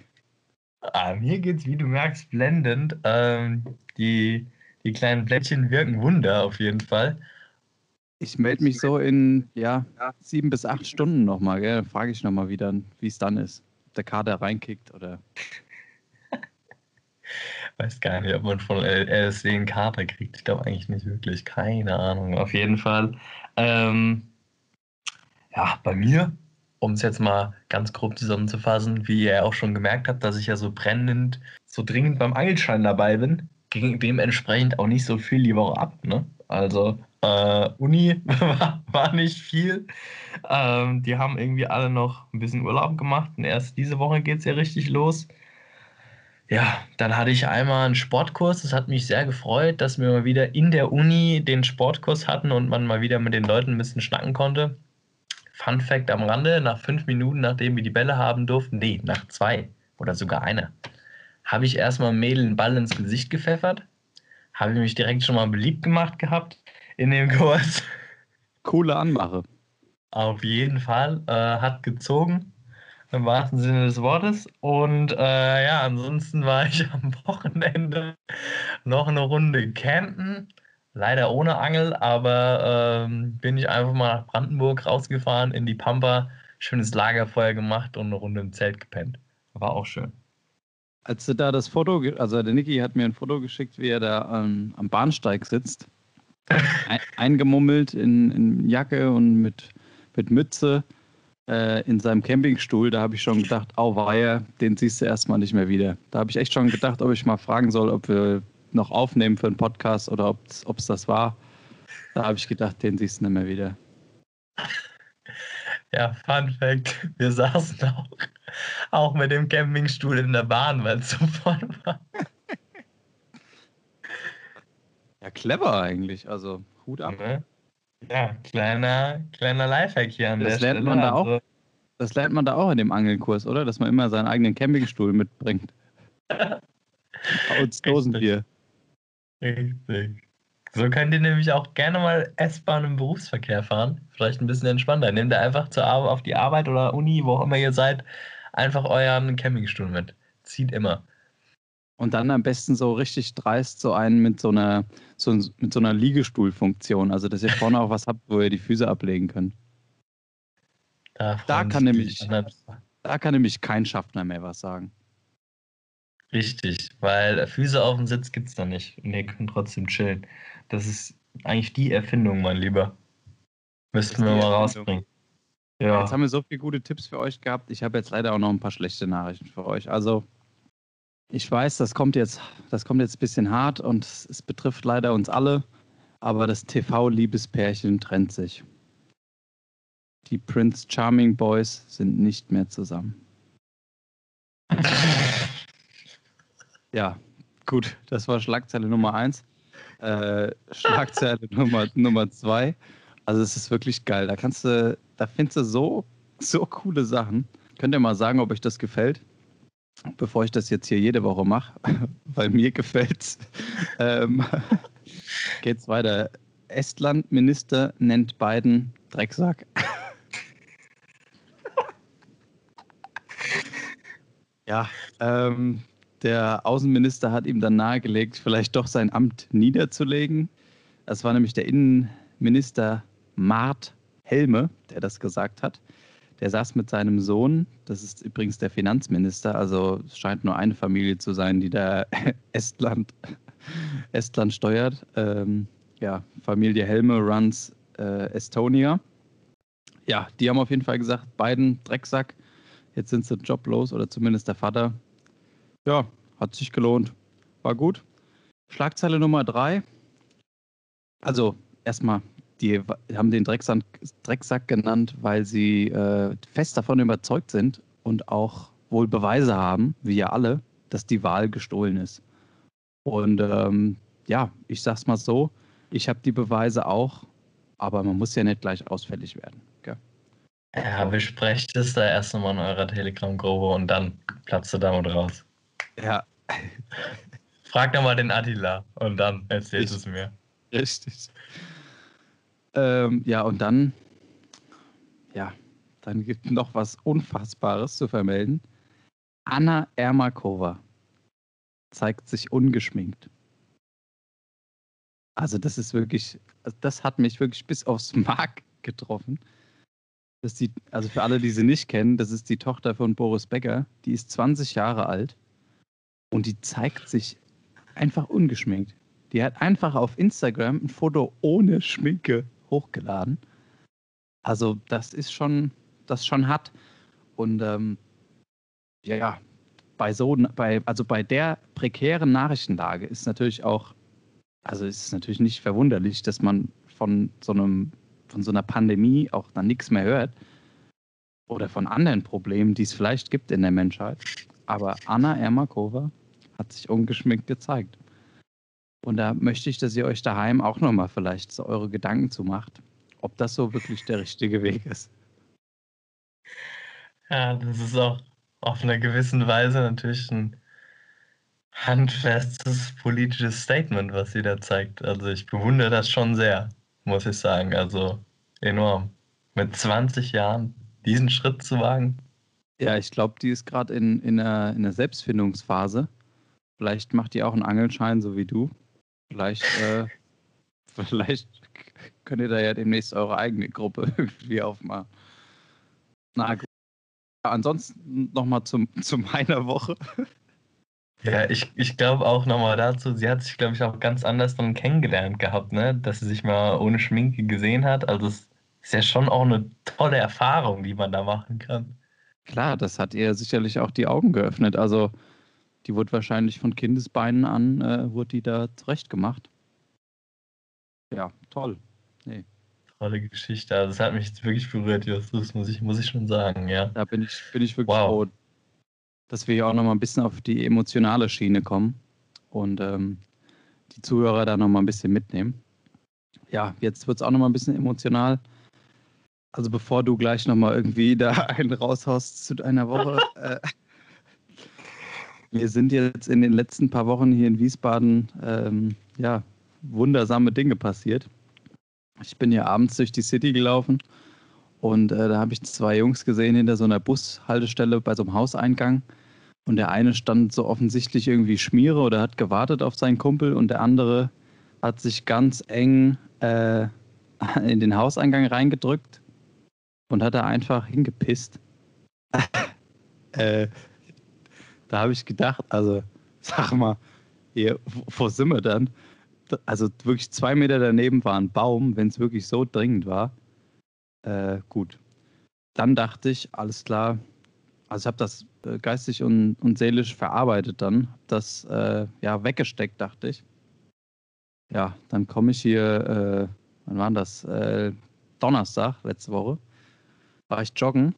Ah, mir geht's, wie du merkst, blendend. Ähm, die, die kleinen Blättchen wirken Wunder auf jeden Fall.
Ich melde mich so in ja, sieben bis acht Stunden nochmal, gell? Dann frage ich nochmal wieder, wie es dann ist. Ob der Kader reinkickt oder.
Weiß gar nicht, ob man von LSD einen Kater kriegt. Ich glaube eigentlich nicht wirklich. Keine Ahnung. Auf jeden Fall. Ähm, ja, bei mir, um es jetzt mal ganz grob zusammenzufassen, wie ihr auch schon gemerkt habt, dass ich ja so brennend, so dringend beim Angelschein dabei bin, ging dementsprechend auch nicht so viel die Woche ab. Ne? Also äh, Uni war, nicht viel. Ähm, die haben irgendwie alle noch ein bisschen Urlaub gemacht und erst diese Woche geht es ja richtig los. Ja, dann hatte ich einmal einen Sportkurs. Das hat mich sehr gefreut, dass wir mal wieder in der Uni den Sportkurs hatten und man mal wieder mit den Leuten ein bisschen schnacken konnte. Fun Fact am Rande: Nach fünf Minuten, nachdem wir die Bälle haben durften, nee, nach zwei oder sogar einer, habe ich erstmal Mädel einen Ball ins Gesicht gepfeffert. Habe ich mich direkt schon mal beliebt gemacht gehabt in dem Kurs.
Coole Anmache.
Auf jeden Fall. Äh, hat gezogen, im wahrsten Sinne des Wortes. Und äh, ja, ansonsten war ich am Wochenende noch eine Runde campen. Leider ohne Angel, aber ähm, bin ich einfach mal nach Brandenburg rausgefahren in die Pampa, schönes Lagerfeuer gemacht und eine Runde im Zelt gepennt. War auch schön.
Als du da das Foto, also der Niki hat mir ein Foto geschickt, wie er da ähm, am Bahnsteig sitzt eingemummelt in, in, Jacke und mit, mit Mütze äh, in seinem Campingstuhl. Da habe ich schon gedacht, au weia, den siehst du erstmal nicht mehr wieder. Da habe ich echt schon gedacht, ob ich mal fragen soll, ob wir noch aufnehmen für einen Podcast oder ob es das war. Da habe ich gedacht, den siehst du nicht mehr wieder.
Ja, Fun Fact: Wir saßen auch, auch mit dem Campingstuhl in der Bahn, weil es so voll war.
Ja, clever eigentlich. Also Hut ab. Ne?
Ja, kleiner, kleiner Lifehack hier an
das
der
lernt Stelle. Man da auch, also das lernt man da auch in dem Angelkurs, oder? Dass man immer seinen eigenen Campingstuhl mitbringt. Aus Dosenbier.
Richtig. So könnt ihr nämlich auch gerne mal S-Bahn im Berufsverkehr fahren. Vielleicht ein bisschen entspannter. Nehmt ihr einfach zur Arbeit, auf die Arbeit oder Uni, wo auch immer ihr seid, einfach euren Campingstuhl mit. Zieht immer.
Und dann am besten so richtig dreist so einen mit so einer, so, mit so einer Liegestuhlfunktion. Also, dass ihr vorne auch was habt, wo ihr die Füße ablegen könnt. Da, da kann, nämlich, da kann nämlich kein Schaffner mehr was sagen.
Richtig, weil Füße auf dem Sitz gibt es da nicht. Und ihr könnt trotzdem chillen. Das ist eigentlich die Erfindung, mein Lieber. Müssten wir mal rausbringen.
Ja. Jetzt haben wir so viele gute Tipps für euch gehabt. Ich habe jetzt leider auch noch ein paar schlechte Nachrichten für euch. Also ich weiß, das kommt jetzt, das kommt jetzt ein bisschen hart und es betrifft leider uns alle, aber das TV-Liebespärchen trennt sich. Die Prince Charming Boys sind nicht mehr zusammen. ja, gut, das war Schlagzeile Nummer eins. Äh, Schlagzeile Nummer, Nummer zwei. Also es ist wirklich geil. Da kannst du, da findest du so, so coole Sachen. Könnt ihr mal sagen, ob euch das gefällt? bevor ich das jetzt hier jede Woche mache, weil mir gefällt ähm, geht's weiter. Estland-Minister nennt Biden Drecksack. Ja, ähm, der Außenminister hat ihm dann nahegelegt, vielleicht doch sein Amt niederzulegen. Das war nämlich der Innenminister Mart Helme, der das gesagt hat. Der saß mit seinem Sohn, das ist übrigens der Finanzminister, also es scheint nur eine Familie zu sein, die da Estland, Estland steuert. Ähm, ja, Familie Helme runs äh, Estonia. Ja, die haben auf jeden Fall gesagt, beiden Drecksack, jetzt sind sie joblos oder zumindest der Vater. Ja, hat sich gelohnt. War gut. Schlagzeile Nummer drei. Also erstmal die haben den Drecksack, Drecksack genannt, weil sie äh, fest davon überzeugt sind und auch wohl Beweise haben, wie ja alle, dass die Wahl gestohlen ist. Und ähm, ja, ich sag's mal so, ich habe die Beweise auch, aber man muss ja nicht gleich ausfällig werden. Gell?
Ja, besprecht es da erst nochmal in eurer Telegram-Gruppe und dann platzt du damit raus.
Ja.
Frag nochmal den Attila und dann erzählst du es mir.
Richtig. Ähm, ja, und dann, ja, dann gibt noch was Unfassbares zu vermelden. Anna Ermakova zeigt sich ungeschminkt. Also das ist wirklich, das hat mich wirklich bis aufs Mark getroffen. Das die, also für alle, die sie nicht kennen, das ist die Tochter von Boris Becker. Die ist 20 Jahre alt und die zeigt sich einfach ungeschminkt. Die hat einfach auf Instagram ein Foto ohne Schminke hochgeladen. Also das ist schon, das schon hat. Und ähm, ja, bei so, bei, also bei der prekären Nachrichtenlage ist natürlich auch, also ist es natürlich nicht verwunderlich, dass man von so einem, von so einer Pandemie auch dann nichts mehr hört. Oder von anderen Problemen, die es vielleicht gibt in der Menschheit. Aber Anna Ermakova hat sich ungeschminkt gezeigt. Und da möchte ich, dass ihr euch daheim auch nochmal vielleicht so eure Gedanken zu macht, ob das so wirklich der richtige Weg ist.
Ja, das ist auch auf einer gewissen Weise natürlich ein handfestes politisches Statement, was sie da zeigt. Also ich bewundere das schon sehr, muss ich sagen. Also enorm. Mit 20 Jahren diesen Schritt zu wagen.
Ja, ich glaube, die ist gerade in, in, einer, in einer Selbstfindungsphase. Vielleicht macht die auch einen Angelschein, so wie du. Vielleicht, äh, vielleicht könnt ihr da ja demnächst eure eigene Gruppe irgendwie aufmachen. Na gut. Ansonsten nochmal zu meiner Woche.
Ja, ich, ich glaube auch nochmal dazu, sie hat sich, glaube ich, auch ganz anders dann kennengelernt gehabt, ne? Dass sie sich mal ohne Schminke gesehen hat. Also es ist ja schon auch eine tolle Erfahrung, die man da machen kann.
Klar, das hat ihr sicherlich auch die Augen geöffnet. Also die wurde wahrscheinlich von Kindesbeinen an, äh, wurde die da zurechtgemacht. Ja, toll. Nee.
Tolle Geschichte. Also es hat mich wirklich berührt, Justus, muss ich, muss ich schon sagen, ja.
Da bin ich, bin ich wirklich wow. froh, dass wir hier auch nochmal ein bisschen auf die emotionale Schiene kommen und ähm, die Zuhörer da nochmal ein bisschen mitnehmen. Ja, jetzt wird es auch nochmal ein bisschen emotional. Also bevor du gleich nochmal irgendwie da einen raushaust zu deiner Woche. äh, wir sind jetzt in den letzten paar Wochen hier in Wiesbaden, ähm, ja, wundersame Dinge passiert. Ich bin hier abends durch die City gelaufen und äh, da habe ich zwei Jungs gesehen hinter so einer Bushaltestelle bei so einem Hauseingang. Und der eine stand so offensichtlich irgendwie Schmiere oder hat gewartet auf seinen Kumpel und der andere hat sich ganz eng äh, in den Hauseingang reingedrückt und hat da einfach hingepisst. äh, da habe ich gedacht, also sag mal, hier, wo sind wir dann? Also wirklich zwei Meter daneben war ein Baum, wenn es wirklich so dringend war. Äh, gut. Dann dachte ich, alles klar, also ich habe das äh, geistig und, und seelisch verarbeitet dann, das äh, ja weggesteckt, dachte ich. Ja, dann komme ich hier, äh, wann war das? Äh, Donnerstag, letzte Woche, war ich joggen,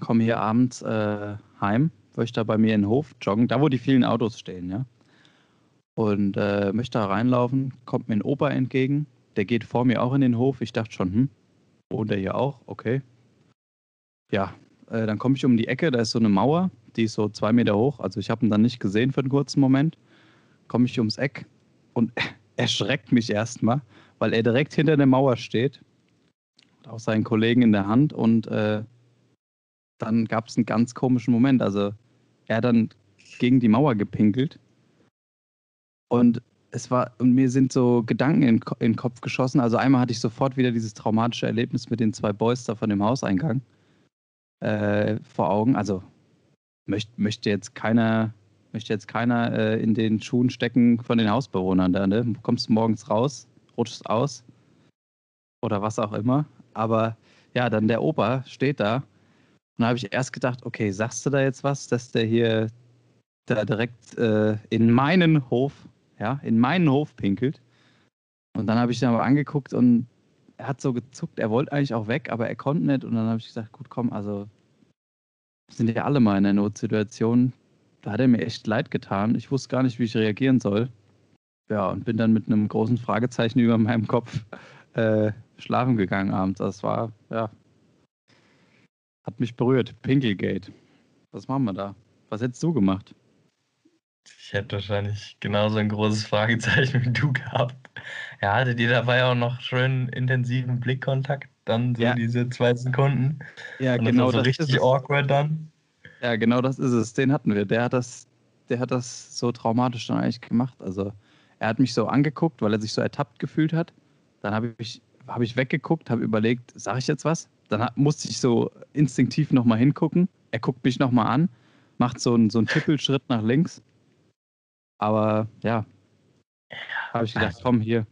komme hier abends äh, heim möchte da bei mir in den Hof joggen, da wo die vielen Autos stehen, ja. Und äh, möchte da reinlaufen, kommt mir ein Opa entgegen, der geht vor mir auch in den Hof. Ich dachte schon, hm, wohnt er hier auch? Okay. Ja, äh, dann komme ich um die Ecke, da ist so eine Mauer, die ist so zwei Meter hoch. Also ich habe ihn dann nicht gesehen für einen kurzen Moment. Komme ich ums Eck und erschreckt mich erstmal, weil er direkt hinter der Mauer steht. Auch seinen Kollegen in der Hand und äh, dann gab es einen ganz komischen Moment. Also er dann gegen die Mauer gepinkelt. Und es war, und mir sind so Gedanken in, in den Kopf geschossen. Also einmal hatte ich sofort wieder dieses traumatische Erlebnis mit den zwei Boys da von dem Hauseingang äh, vor Augen. Also möcht, möchte jetzt keiner, möchte jetzt keiner äh, in den Schuhen stecken von den Hausbewohnern da, ne? Kommst morgens raus, rutschst aus oder was auch immer. Aber ja, dann der Opa steht da. Und da habe ich erst gedacht, okay, sagst du da jetzt was, dass der hier da direkt äh, in meinen Hof, ja, in meinen Hof pinkelt. Und dann habe ich ihn aber angeguckt und er hat so gezuckt, er wollte eigentlich auch weg, aber er konnte nicht. Und dann habe ich gesagt, gut, komm, also sind ja alle mal in einer Notsituation. Da hat er mir echt leid getan. Ich wusste gar nicht, wie ich reagieren soll. Ja, und bin dann mit einem großen Fragezeichen über meinem Kopf äh, schlafen gegangen abends. Das war, ja, hat mich berührt. Pinkelgate. Was machen wir da? Was hättest du gemacht?
Ich hätte wahrscheinlich genauso ein großes Fragezeichen wie du gehabt. Ja, hattet ihr dabei auch noch schön intensiven Blickkontakt? Dann so
Ja.
diese zwei Sekunden.
Ja,
Und
genau
das war so
das
richtig
ist es.
awkward dann.
Ja, genau das ist es. Den hatten wir. Der hat das, der hat das so traumatisch dann eigentlich gemacht. Also er hat mich so angeguckt, weil er sich so ertappt gefühlt hat. Dann habe ich, hab ich weggeguckt, habe überlegt, sage ich jetzt was? Dann musste ich so instinktiv nochmal hingucken. Er guckt mich nochmal an, macht so einen, so einen Tippelschritt nach links. Aber ja, habe ich gedacht, komm hier.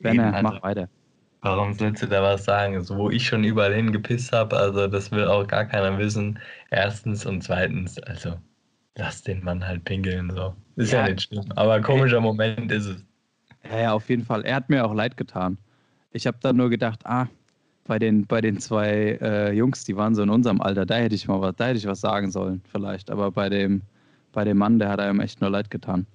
Werner,
also-
mach weiter.
Warum sollst du da was sagen? Also, wo ich schon überall hingepisst habe, also das will auch gar keiner wissen. Erstens und zweitens, also lass den Mann halt pinkeln so. Ist ja,
Ja.
nicht schlimm, aber komischer Moment ist es.
Ja, ja, auf jeden Fall. Er hat mir auch leid getan. Ich habe dann nur gedacht, ah, bei den, bei den zwei äh, Jungs, die waren so in unserem Alter, da hätte ich mal was, da hätte ich was sagen sollen, vielleicht. Aber bei dem, bei dem Mann, der hat einem echt nur leid getan.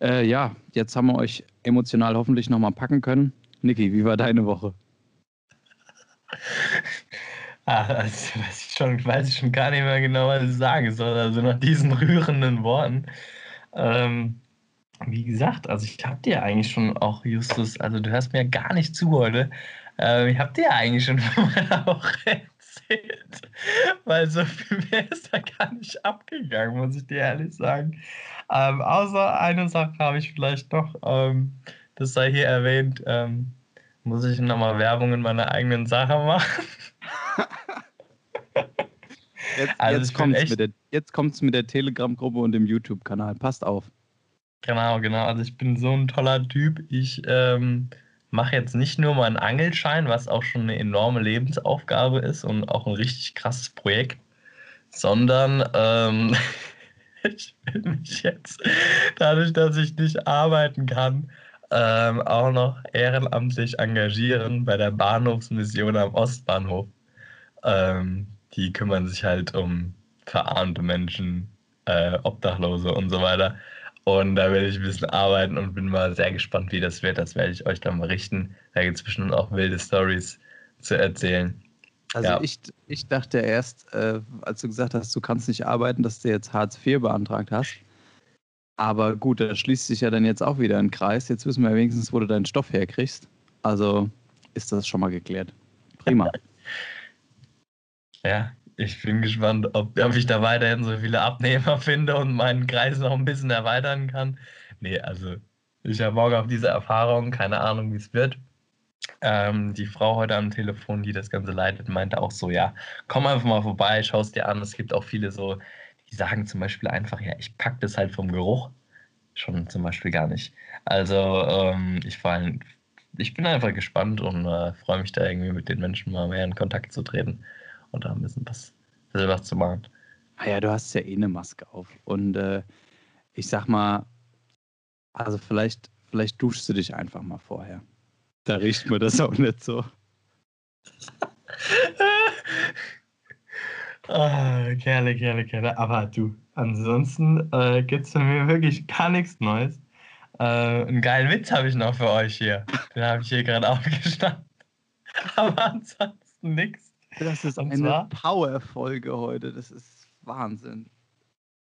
Äh, ja, jetzt haben wir euch emotional hoffentlich nochmal packen können. Niki, wie war deine Woche?
Ah, also, weiß ich schon, weiß ich schon gar nicht mehr genau, was ich sagen soll. Also nach diesen rührenden Worten. Ähm, wie gesagt, also ich habe dir eigentlich schon auch, Justus, also du hörst mir gar nicht zu heute. Ähm, ich habe dir eigentlich schon Woche erzählt. Weil so viel mehr ist da gar nicht abgegangen, muss ich dir ehrlich sagen. Ähm, außer eine Sache habe ich vielleicht noch, ähm, das sei hier erwähnt, ähm, muss ich nochmal Werbung in meiner eigenen Sache machen.
Jetzt,
Also
jetzt kommt es mit der, jetzt kommt's mit der Telegram-Gruppe und dem YouTube-Kanal. Passt auf.
Genau, genau. Also ich bin so ein toller Typ. Ich ähm, mache jetzt nicht nur meinen Angelschein, was auch schon eine enorme Lebensaufgabe ist und auch ein richtig krasses Projekt, sondern ähm, ich will mich jetzt, dadurch, dass ich nicht arbeiten kann, ähm, auch noch ehrenamtlich engagieren bei der Bahnhofsmission am Ostbahnhof. Ähm, die kümmern sich halt um verarmte Menschen, äh, Obdachlose und so weiter. Und da werde ich ein bisschen arbeiten und bin mal sehr gespannt, wie das wird. Das werde ich euch dann berichten. Da gibt es bestimmt auch wilde Stories zu erzählen.
Also
Ja.
ich, ich dachte erst, äh, als du gesagt hast, du kannst nicht arbeiten, dass du jetzt Hartz IV beantragt hast. Aber gut, da schließt sich ja dann jetzt auch wieder ein Kreis. Jetzt wissen wir wenigstens, wo du deinen Stoff herkriegst. Also ist das schon mal geklärt. Prima.
Ja, ich bin gespannt, ob, ob ich da weiterhin so viele Abnehmer finde und meinen Kreis noch ein bisschen erweitern kann. Nee, also ich habe Bock auf diese Erfahrung, keine Ahnung, wie es wird. Ähm, die Frau heute am Telefon, die das Ganze leitet, meinte auch so, ja, komm einfach mal vorbei, schau es dir an. Es gibt auch viele so, die sagen zum Beispiel einfach, ja, ich pack das halt vom Geruch schon zum Beispiel gar nicht. Also ähm, ich, vor ich bin einfach gespannt und äh, freue mich da irgendwie mit den Menschen mal mehr in Kontakt zu treten und da ein bisschen was, was zu machen.
Ah ja, du hast ja eh eine Maske auf. Und äh, ich sag mal, also vielleicht, vielleicht duschst du dich einfach mal vorher. Da riecht mir das auch nicht so.
ah, Kerle, Kerle, Kerle. Aber du, ansonsten äh, gibt es bei mir wirklich gar nichts Neues. Äh, einen geilen Witz habe ich noch für euch hier. Den habe ich hier gerade aufgestanden. Aber ansonsten nichts.
Das ist
Und
eine? Power-Folge heute. Das ist Wahnsinn.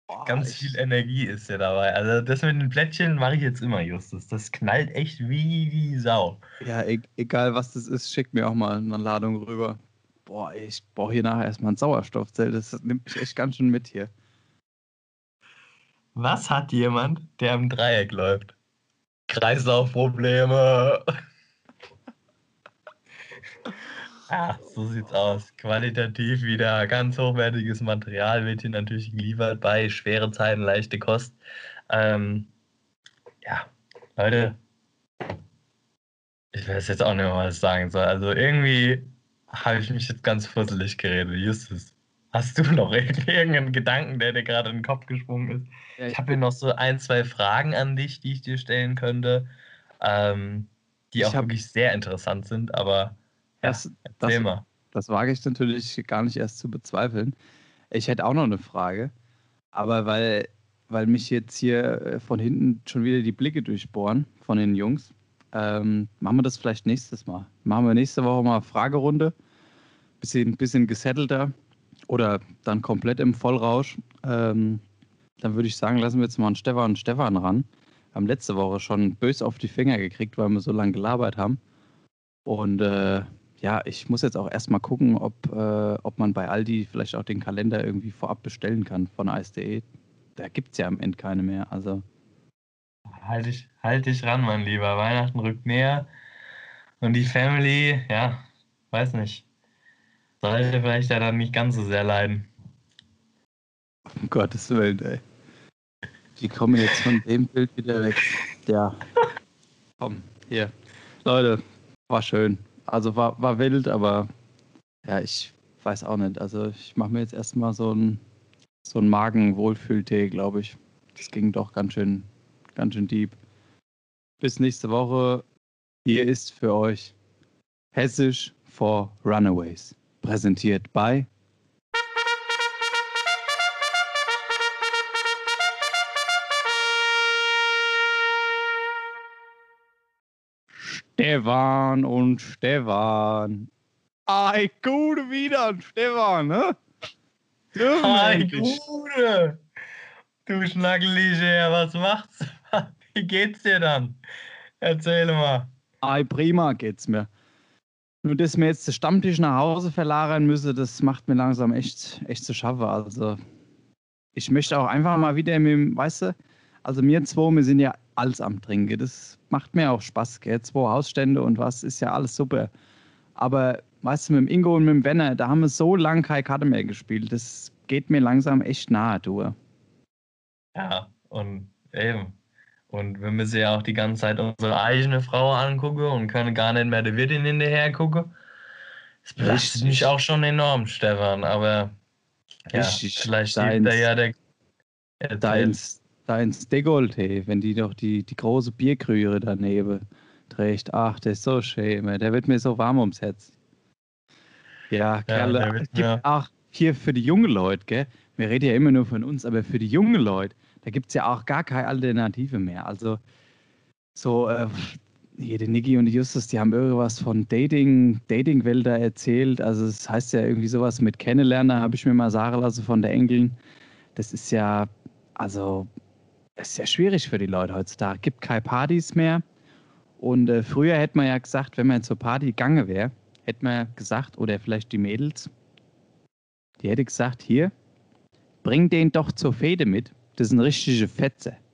Boah,
Ganz
ich-
viel Energie ist ja dabei. Also das mit den Plättchen mache ich jetzt immer, Justus. Das knallt echt wie die Sau.
Ja, e egal was das ist, schick mir auch mal eine Ladung rüber. boah, ich brauche hier nachher erstmal ein Sauerstoffzelt. Das nimmt mich echt ganz schön mit hier.
Was hat jemand, der im Dreieck läuft? Kreislaufprobleme. Ja, so sieht's aus. Qualitativ wieder ganz hochwertiges Material wird hier natürlich geliefert bei schwere Zeiten, leichte Kost. Ähm, ja, Leute, ich weiß jetzt auch nicht mehr, was ich sagen soll. Also irgendwie habe ich mich jetzt ganz fusselig geredet. Justus, hast du noch irgendeinen Gedanken, der dir gerade in den Kopf gesprungen ist? Ja, ich habe hier noch so ein, zwei Fragen an dich, die ich dir stellen könnte, ähm, die auch hab, wirklich sehr interessant sind, aber
das, das, mal. das wage ich natürlich gar nicht erst zu bezweifeln. Ich hätte auch noch eine Frage, aber weil, weil mich jetzt hier äh, von hinten schon wieder die Blicke durchbohren von den Jungs, ähm, machen wir das vielleicht nächstes Mal. Machen wir nächste Woche mal Fragerunde. Bisschen, bisschen gesettelter oder dann komplett im Vollrausch. Ähm, dann würde ich sagen, lassen wir jetzt mal einen Stefan und Stefan ran. Wir haben letzte Woche schon bös auf die Finger gekriegt, weil wir so lange gelabert haben. Und äh, ja, ich muss jetzt auch erstmal gucken, ob, äh, ob man bei Aldi vielleicht auch den Kalender irgendwie vorab bestellen kann von ASDE. Da gibt es ja am Ende keine mehr. Also
Halt dich, halt dich ran, mein Lieber. Weihnachten rückt näher. Und die Family, ja, weiß nicht. Sollte vielleicht ja dann nicht ganz so sehr leiden.
Um Gottes Willen, ey. Die kommen jetzt von dem Bild wieder weg. Ja. Komm, hier. Leute, war schön. Also war, war wild, aber ja, ich weiß auch nicht. Also ich mache mir jetzt erstmal so einen so einen Magenwohlfühltee, glaube ich. Das ging doch ganz schön ganz schön deep. Bis nächste Woche. Hier ist für euch Hessisch for Runaways. Präsentiert bei Stefan und Stefan. Ei, gute wieder, Stefan, ne?
Ei, gute. Du Schnackelige, was macht's? Wie geht's dir dann? Erzähl mal.
Ei, prima geht's mir. Nur, dass mir jetzt den Stammtisch nach Hause verlagern müsse, das macht mir langsam echt, echt zu schaffen. Also, ich möchte auch einfach mal wieder mit dem, weißt du, also mir zwei, wir sind ja alles am Trinken. Das macht mir auch Spaß, gell? Zwei Hausstände und was, ist ja alles super. Aber, weißt du, mit dem Ingo und mit dem Wenner, da haben wir so lange keine Karte mehr gespielt. Das geht mir langsam echt nahe, du.
Ja, und eben. Und wir müssen ja auch die ganze Zeit unsere eigene Frau angucken und können gar nicht mehr der Wirtin hinterher gucken. Das belastet mich auch schon enorm, Stefan, aber ja, Richtig. vielleicht
deins, da ja der. Deins, deins Degolte, wenn die doch die, die große Bierkrüre daneben trägt. Ach, der ist so schön, der wird mir so warm ums Herz. Ja, Kerle, ja, gibt ja. auch hier für die jungen Leute, gell? Wir reden ja immer nur von uns, aber für die jungen Leute, da gibt es ja auch gar keine Alternative mehr. Also so, äh, hier, der Niki und die Justus, die haben irgendwas von Dating, Dating-Wälder erzählt. Also es das heißt ja irgendwie sowas mit Kennenlernen, habe ich mir mal sagen lassen von der Engeln. Das ist ja, also, das ist ja schwierig für die Leute heutzutage. Es gibt keine Partys mehr. Und äh, früher hätte man ja gesagt, wenn man zur Party gegangen wäre, hätte man gesagt, oder vielleicht die Mädels, die hätte gesagt, hier, bring den doch zur Fede mit. Das sind richtige Fetze.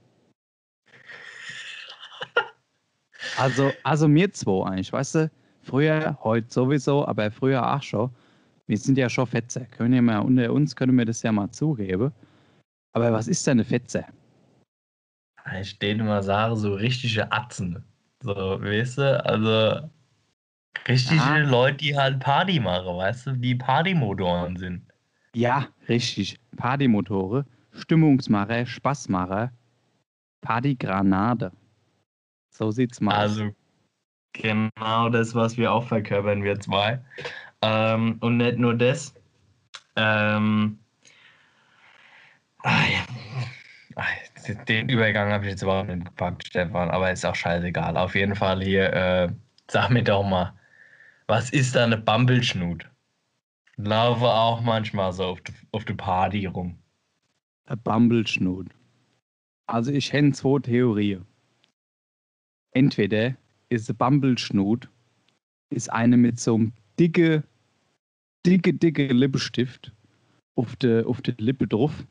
Also, also mir zwei eigentlich, weißt du? Früher, heute sowieso, aber früher auch schon. Wir sind ja schon Fetze. Können wir mal unter uns, können wir das ja mal zugeben. Aber was ist denn eine Fetze?
Ich stehe immer sagen, so richtige Atzen. So, weißt du? Also richtige ah. Leute, die halt Party machen, weißt du? Die Partymotoren sind.
Ja, richtig. Partymotore. Stimmungsmacher, Spaßmacher, Partygranate. So sieht's mal
aus. Also genau das, was wir auch verkörpern, wir zwei. Ähm, und nicht nur das. Ähm, ah, ja. Den Übergang habe ich jetzt überhaupt nicht gepackt, Stefan, aber ist auch scheißegal. Auf jeden Fall hier, äh, sag mir doch mal, was ist da eine Bambelschnut? Laufe auch manchmal so auf die, auf die Party rum.
Ein Bambelschnut. Also ich hätte zwei Theorien. Entweder ist ein Bambelschnut ist eine mit so einem dicke dicke, dicke Lippenstift auf der auf de Lippe drauf.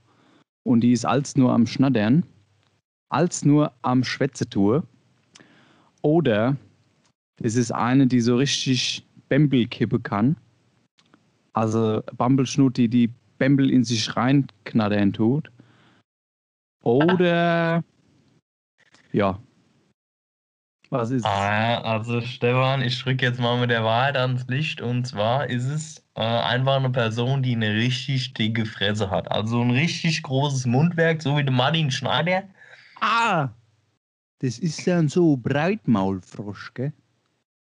Und die ist als nur am Schnattern, als nur am Schwätzetour. Oder es ist eine, die so richtig Bembel kippen kann. Also Bambelschnut, die die Bembel in sich reinknattern tut. Oder ja. Was ist?
Ah, also Stefan, ich drücke jetzt mal mit der Wahrheit ans Licht und zwar ist es äh, einfach eine Person, die eine richtig dicke Fresse hat. Also ein richtig großes Mundwerk, so wie der Martin Schneider.
Ah! Das ist dann so Breitmaulfrosch, gell?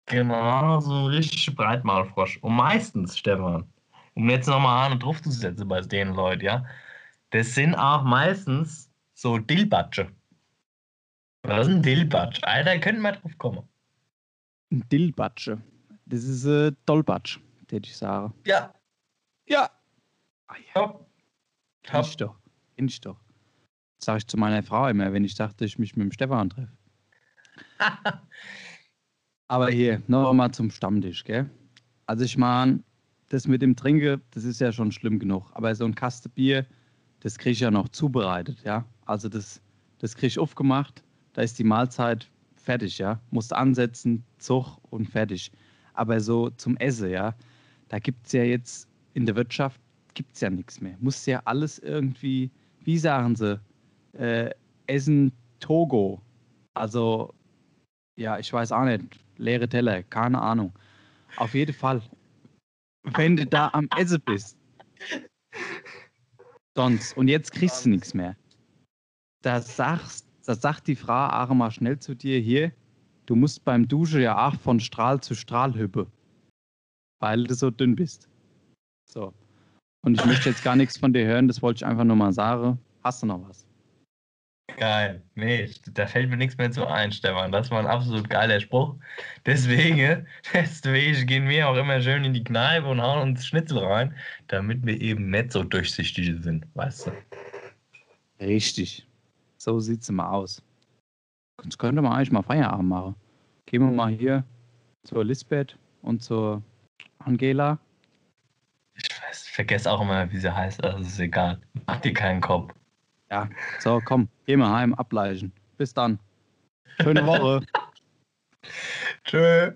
Genau, so ein richtig Breitmaulfrosch. Und meistens, Stefan, um jetzt nochmal eine drauf zu setzen bei den Leuten, ja, das sind auch meistens so Dillbatsche. Was ist ein Dillbatsch? Alter, könnten wir drauf kommen.
Ein Dillbatsche. Das ist ein äh, Dollbatsch, hätte ich sagen.
Ja,
Ja. Ah, ja.
top.
Kenn ich doch. Kenn ich doch. Das sage ich zu meiner Frau immer, wenn ich dachte, ich mich mit dem Stefan treffe. Aber hier, noch mal zum Stammtisch, gell? Also ich meine, das mit dem Trinken, das ist ja schon schlimm genug. Aber so ein Kasten Bier, das kriege ich ja noch zubereitet, ja? Also das, das kriege ich aufgemacht, da ist die Mahlzeit fertig, ja? Musst ansetzen, Zug und fertig. Aber so zum Essen, ja? Da gibt es ja jetzt in der Wirtschaft gibt's ja nichts mehr. Muss ja alles irgendwie, wie sagen sie, äh, Essen Togo. Also, ja, ich weiß auch nicht. Leere Teller, keine Ahnung. Auf jeden Fall, wenn du da am Essen bist, sonst, und jetzt kriegst du nichts mehr, da sagst, da sagt die Frau auch schnell zu dir hier, du musst beim Duschen ja auch von Strahl zu Strahl hüppen, weil du so dünn bist. So. Und ich möchte jetzt gar nichts von dir hören, das wollte ich einfach nur mal sagen. Hast du noch was?
Geil. Nee, da fällt mir nichts mehr zu ein, Stefan. Das war ein absolut geiler Spruch. Deswegen, deswegen gehen wir auch immer schön in die Kneipe und hauen uns Schnitzel rein, damit wir eben nicht so durchsichtig sind, weißt du?
Richtig. So sieht's immer aus. Jetzt könnte man eigentlich mal Feierabend machen. Gehen wir mal hier zur Lisbeth und zur Angela.
Ich weiß, vergesse auch immer, wie sie heißt, also ist egal. Mach dir keinen Kopf.
Ja, so, komm, gehen wir heim, ableichen. Bis dann. Schöne Woche.
Tschö.